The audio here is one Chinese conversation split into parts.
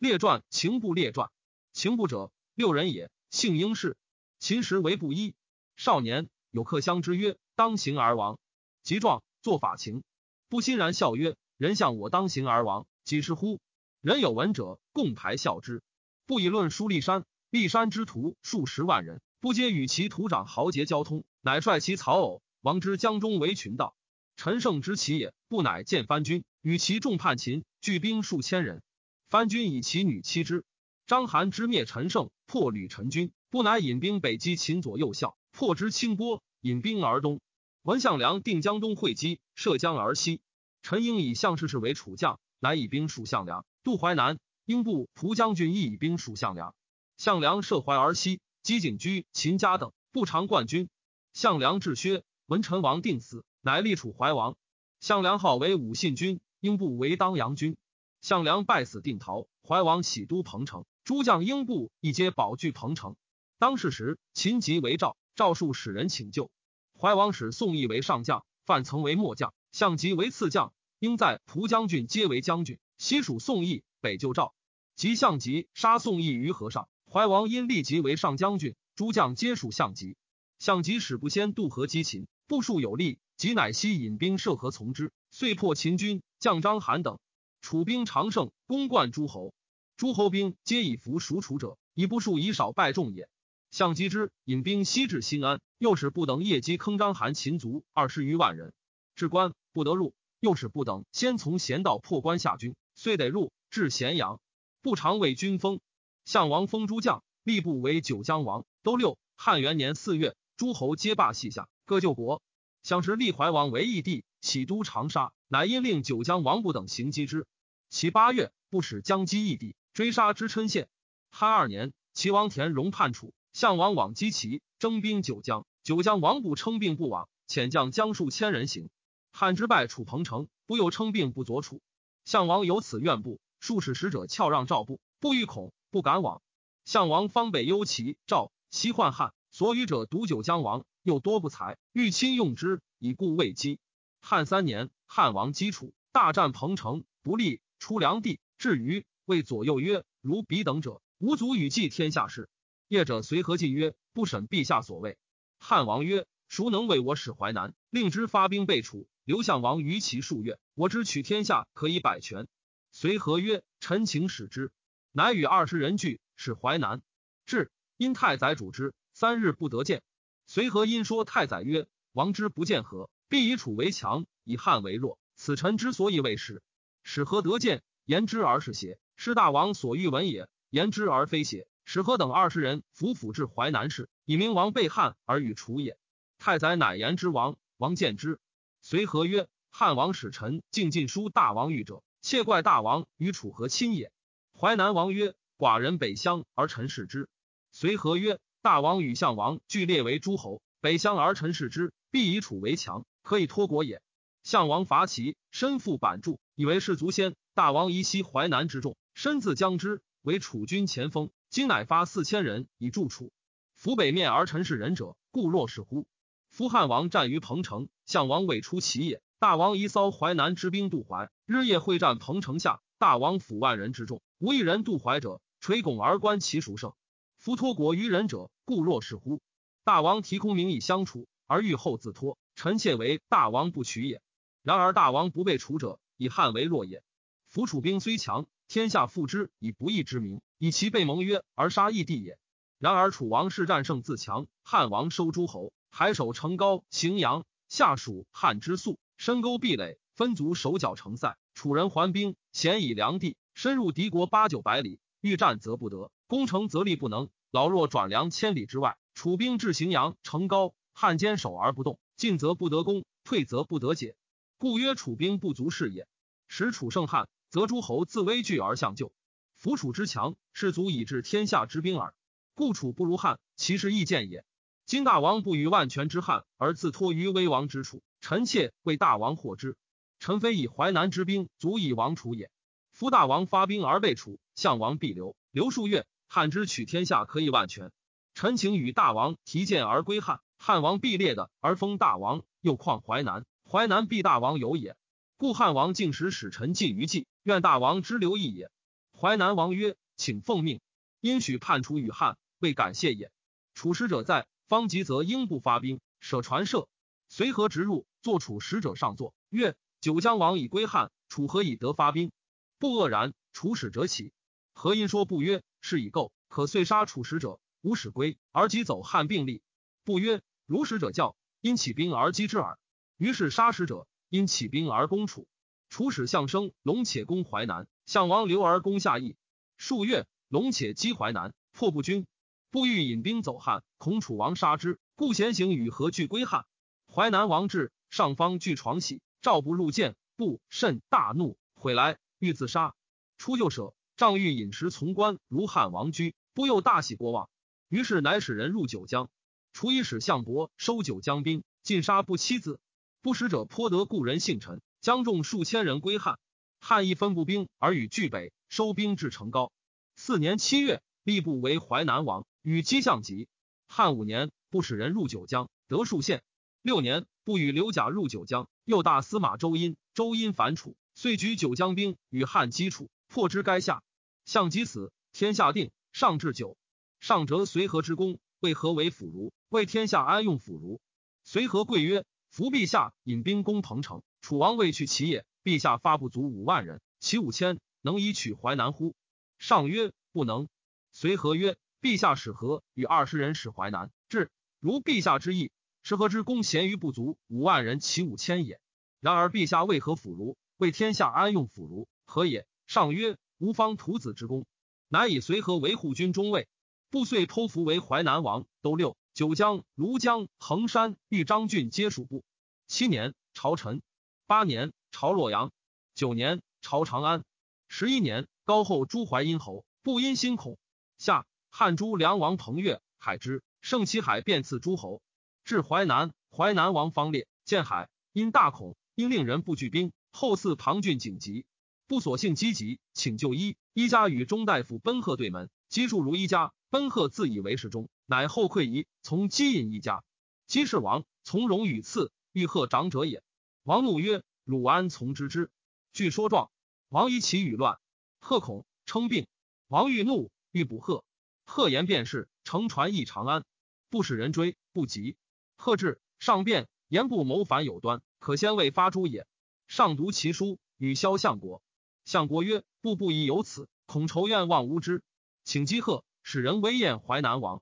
列传秦部列传，秦部者六人也，姓英氏。秦时为布衣，少年有客相之曰：“当行而亡。”即状作法情，不欣然笑曰：“人向我当行而亡，几时乎？”人有闻者，共排笑之。不以论书立山，立山之徒数十万人，不皆与其徒长豪杰交通，乃率其曹偶王之江中为群盗。陈胜之其也，不乃见藩军，与其众叛秦，聚兵数千人。藩军以其女妻之。章邯之灭陈胜，破吕陈军，不乃引兵北击秦左右校，破之清波，引兵而东。文相良定江东会稽，涉江而西。陈英以项氏氏为楚将，乃以兵属项梁，杜淮南。英布蒲将军亦以兵属项梁，项梁涉淮而西，击景居、秦家等，不常冠军。项梁至薛，闻陈王定死。乃立楚怀王，项梁号为武信君，英布为当阳君。项梁败死，定陶。怀王喜都彭城，诸将英布一皆保据彭城。当世时，秦即为赵，赵数使人请救。怀王使宋义为上将，范曾为末将，项籍为次将。应在蒲将军皆为将军。西属宋义，北救赵。及项籍杀宋义于河上，怀王因立即为上将军，诸将皆属项籍。项籍使不先渡河击秦，步数有力。即乃西引兵涉河从之，遂破秦军，将章邯等。楚兵常胜，攻冠诸侯。诸侯兵皆以服属楚者，以不数以少败众也。项击之，引兵西至新安，又使不等夜击坑章邯秦卒二十余万人，至关不得入。又使不等先从咸道破关下军，遂得入至咸阳，不常为军封。项王封诸将，吏部为九江王。都六汉元年四月，诸侯皆罢西夏，各救国。相时立怀王为义帝，起都长沙，乃因令九江王部等行击之。其八月，不使将击义帝，追杀之郴县。汉二年，齐王田荣叛楚，项王往击齐，征兵九江。九江王部称病不往，遣将将数千人行。汉之败楚彭城，不又称病不佐楚。项王有此怨不，数使使者翘让赵部，不欲恐，不敢往。项王方北忧齐、赵，西患汉，所与者独九江王。又多不才，欲亲用之，以故未击。汉三年，汉王击楚，大战彭城，不利，出梁地。至于谓左右曰：“如彼等者，无足与继天下事。”业者随和进曰：“不审陛下所谓。”汉王曰：“孰能为我使淮南，令之发兵备楚？刘项王于其数月，我之取天下，可以百全。”随和曰：“臣请使之。”乃与二十人聚，使淮南。至，因太宰主之，三日不得见。随和因说太宰曰：“王之不见何，必以楚为强，以汉为弱。此臣之所以为使。使何得见？言之而是邪？是大王所欲闻也。言之而非邪？使何等二十人伏府至淮南市，以明王背汉而与楚也。太宰乃言之王。王见之。随和曰：汉王使臣进进书大王御者，切怪大王与楚何亲也。淮南王曰：寡人北乡而臣视之。随和曰。大王与项王俱列为诸侯，北乡而臣视之，必以楚为强，可以托国也。项王伐齐，身负板柱，以为士卒先。大王疑袭淮南之众，身自将之，为楚军前锋。今乃发四千人以助楚。夫北面而臣视人者，故若是乎？夫汉王战于彭城，项王未出齐也。大王疑骚淮南之兵渡淮，日夜会战彭城下。大王府万人之众，无一人渡淮者，垂拱而观其孰胜。夫托国于人者，故若是乎？大王提空名以相处，而欲后自托，臣妾为大王不取也。然而大王不被楚者，以汉为弱也。夫楚兵虽强，天下复之以不义之名，以其被盟约而杀义帝也。然而楚王是战胜自强，汉王收诸侯，海守成高、荥阳，下属汉之粟，深沟壁垒，分族手脚成塞。楚人还兵，咸以良地，深入敌国八九百里，欲战则不得。攻城则力不能，老弱转粮千里之外。楚兵至荥阳、城高，汉坚守而不动，进则不得攻，退则不得解，故曰楚兵不足是也。使楚胜汉，则诸侯自危惧而相救。夫楚之强，是足以治天下之兵耳。故楚不如汉，其实亦见也。今大王不与万全之汉，而自托于危亡之楚，臣妾为大王获之。臣非以淮南之兵足以亡楚也。夫大王发兵而被楚，项王必留，留数月。汉之取天下可以万全，臣请与大王提剑而归汉。汉王必列的而封大王，又况淮南？淮南必大王有也。故汉王竟使使臣进于计，愿大王之留意也。淮南王曰：“请奉命。”因许叛楚与汉，未感谢也。楚使者在，方吉则应不发兵，舍船射。随何直入，坐楚使者上座，曰：“九江王已归汉，楚何以得发兵？”不愕然。楚使者起，何因说不曰：“是已够，可遂杀楚使者，无使归，而即走汉并立。”不曰：“如使者教，因起兵而击之耳。”于是杀使者，因起兵而攻楚。楚使相生龙且攻淮南，项王留而攻下邑。数月。龙且击淮南，破不军。不欲引兵走汉，恐楚王杀之，故先行与何惧归汉。淮南王至，上方具床喜，赵不入见，不甚大怒，悔来欲自杀。出就舍，仗欲饮食从官，如汉王居，不又大喜过望。于是乃使人入九江，楚以使项伯收九江兵，尽杀不妻子。不使者颇得故人幸臣，将众数千人归汉。汉亦分步兵而与拒北，收兵至成高。四年七月，吏部为淮南王，与姬相及。汉五年，不使人入九江，得数县。六年，不与刘贾入九江，又大司马周殷，周殷反楚，遂举九江兵与汉击楚，破之垓下。相及死，天下定。上至九，上折随和之功，为何为辅儒？为天下安用辅儒。随和贵曰：“伏陛下引兵攻彭城，楚王未去其也。陛下发不足五万人，其五千能以取淮南乎？”上曰：“不能。”随和曰：“陛下使何与二十人使淮南？至如陛下之意，是何之功贤于不足五万人，其五千也。然而陛下为何腐儒？为天下安用腐儒，何也？”上曰：“吾方徒子之功，乃以随和为护军中尉。不遂托服为淮南王，都六九江、庐江、衡山、豫章郡皆属部。七年，朝陈；八年，朝洛阳；九年，朝长安；十一年。”高后诸淮阴侯不因心恐。下汉诸梁王彭越海之胜其海，便赐诸侯。至淮南，淮南王方烈见海，因大恐，因令人不拒兵。后赐庞俊景疾，不所幸积极，请就医。一家与中大夫奔贺对门，击数如一家。奔贺自以为是中，乃后溃夷，从姬隐一家。姬氏王从容与赐，欲贺长者也。王怒曰：“汝安从之之？”据说状，王以其语乱。贺恐称病，王欲怒，欲捕贺。贺言便是，乘船诣长安，不使人追，不及。贺至，上辩言不谋反有端，可先未发诛也。上读其书，与萧相国。相国曰：“步步亦有此，恐仇怨望无之，请击贺，使人威宴淮南王。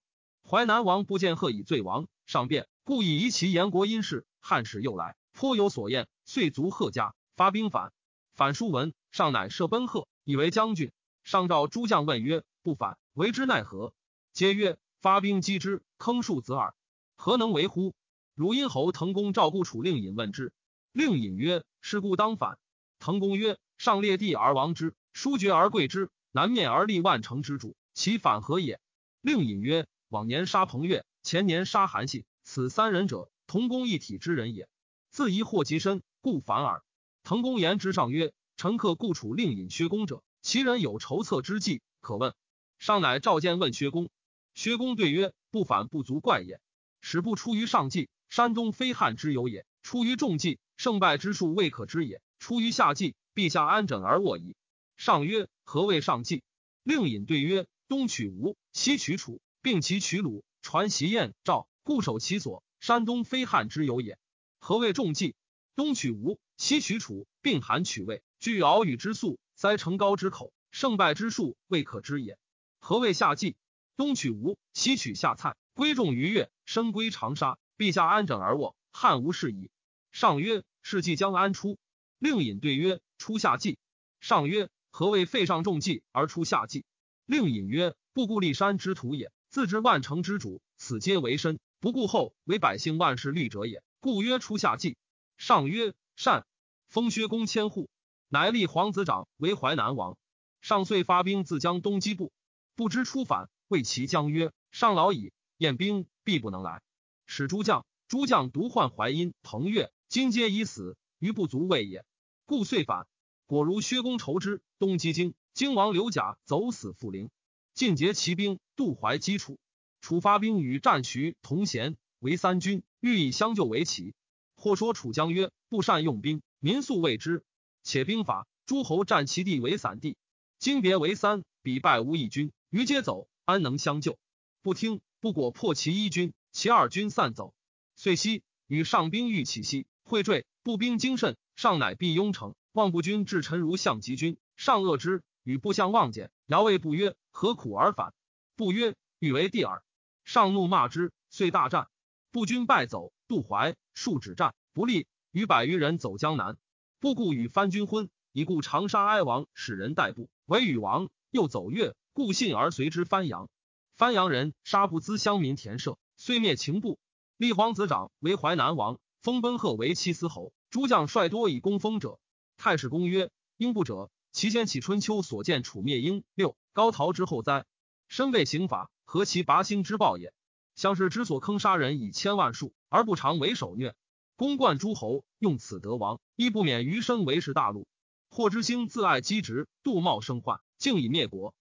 淮南王不见贺以罪亡，上辩，故以疑其言国因事。汉使又来，颇有所厌，遂卒贺家，发兵反。反书文，上乃射奔贺。”以为将军，上召诸将问曰：“不反，为之奈何？”皆曰：“发兵击之，坑数子耳，何能为乎？”汝阴侯腾公召故楚令尹问之，令尹曰：“是故当反。”腾公曰：“上列地而亡之，疏绝而贵之，南面而立万城之主，其反何也？”令尹曰：“往年杀彭越，前年杀韩信，此三人者，同工一体之人也。自疑祸极深，故反耳。”滕公言之上曰。臣客故楚令尹薛公者，其人有筹策之计，可问。上乃召见问薛公。薛公对曰：“不反不足怪也。使不出于上计，山东非汉之有也；出于众计，胜败之数未可知也；出于下计，陛下安枕而卧矣。”上曰：“何谓上计？”令尹对曰：“东取吴，西取楚，并其取鲁，传袭燕赵，固守其所。山东非汉之有也。何谓众计？东取吴，西取楚，并韩取魏。”据敖与之粟，塞成高之口，胜败之数未可知也。何谓夏季？东取吴，西取夏蔡，归众于越，深归长沙。陛下安枕而卧，汉无事矣。上曰：是计将安出？令尹对曰：出夏季。上曰：何谓废上重计而出夏季？令尹曰：不顾立山之徒也，自知万城之主，此皆为身；不顾后为百姓万事虑者也，故曰出夏季。上曰：善。封薛公千户。乃立皇子长为淮南王，上遂发兵自江东击部，不知出反，谓其将曰：“上老矣，宴兵必不能来。”使诸将，诸将独患淮阴、彭越，今皆已死，余不足畏也。故遂反。果如薛公筹之，东击荆，荆王刘贾走死复陵，尽结骑兵渡淮击楚。楚发兵与战徐、同贤为三军，欲以相救为奇。或说楚将曰：“不善用兵，民素畏之。”且兵法，诸侯占其地为散地。今别为三，彼败无一军，余皆走，安能相救？不听，不果破其一军，其二军散走。遂西与上兵欲起西，会坠，步兵精甚，上乃必雍城。望不君至臣如相及军，上恶之，与部相望见，遥谓不曰：“何苦而返？”不曰：“欲为帝耳。”上怒骂之，遂大战。步军败走，渡淮，数止战不利，与百余人走江南。不顾与藩军婚，以故长沙哀王使人代步，为禹王。又走越，故信而随之。番阳，番阳人杀不资乡民田舍，虽灭秦部。立皇子长为淮南王，封奔贺为七司侯。诸将率多以攻封者。太史公曰：应不者，其先起春秋所见楚灭英六高陶之后哉？身为刑罚，何其拔星之报也？相是之所坑杀人以千万数，而不常为首虐。公冠诸侯，用此得王，亦不免余生为是大戮。霍之兴自爱积直，杜茂生患，竟以灭国。